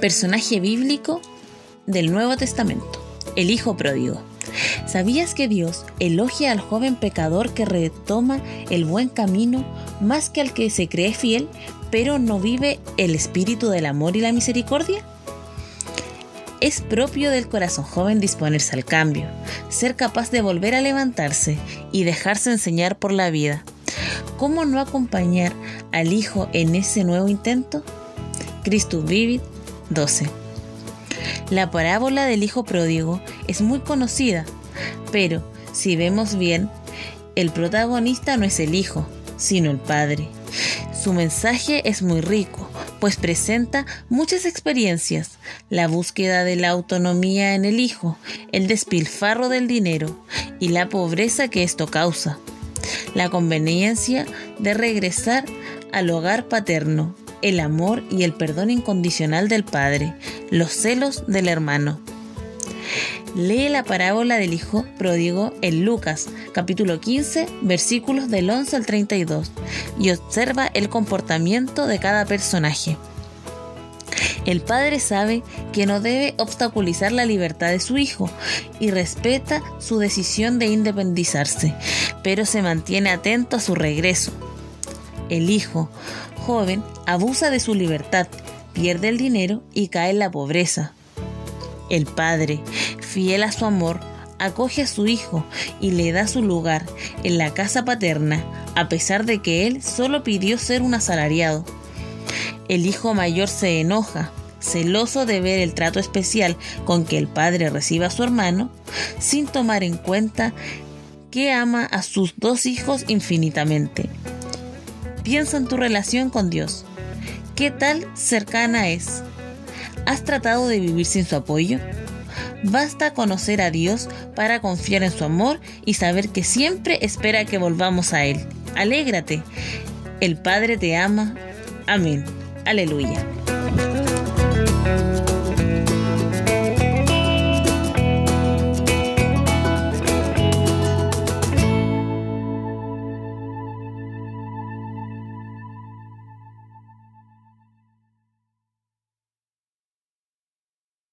Personaje bíblico del Nuevo Testamento, el Hijo Pródigo. ¿Sabías que Dios elogia al joven pecador que retoma el buen camino más que al que se cree fiel, pero no vive el espíritu del amor y la misericordia? Es propio del corazón joven disponerse al cambio, ser capaz de volver a levantarse y dejarse enseñar por la vida. ¿Cómo no acompañar al Hijo en ese nuevo intento? Christus Vivit 12. La parábola del Hijo Pródigo es muy conocida, pero si vemos bien, el protagonista no es el Hijo, sino el Padre. Su mensaje es muy rico, pues presenta muchas experiencias, la búsqueda de la autonomía en el hijo, el despilfarro del dinero y la pobreza que esto causa, la conveniencia de regresar al hogar paterno, el amor y el perdón incondicional del padre, los celos del hermano. Lee la parábola del Hijo pródigo en Lucas, capítulo 15, versículos del 11 al 32, y observa el comportamiento de cada personaje. El padre sabe que no debe obstaculizar la libertad de su hijo y respeta su decisión de independizarse, pero se mantiene atento a su regreso. El hijo, joven, abusa de su libertad, pierde el dinero y cae en la pobreza. El padre, fiel a su amor, acoge a su hijo y le da su lugar en la casa paterna, a pesar de que él solo pidió ser un asalariado. El hijo mayor se enoja, celoso de ver el trato especial con que el padre recibe a su hermano, sin tomar en cuenta que ama a sus dos hijos infinitamente. Piensa en tu relación con Dios. ¿Qué tal cercana es? ¿Has tratado de vivir sin su apoyo? Basta conocer a Dios para confiar en su amor y saber que siempre espera que volvamos a Él. Alégrate. El Padre te ama. Amén. Aleluya.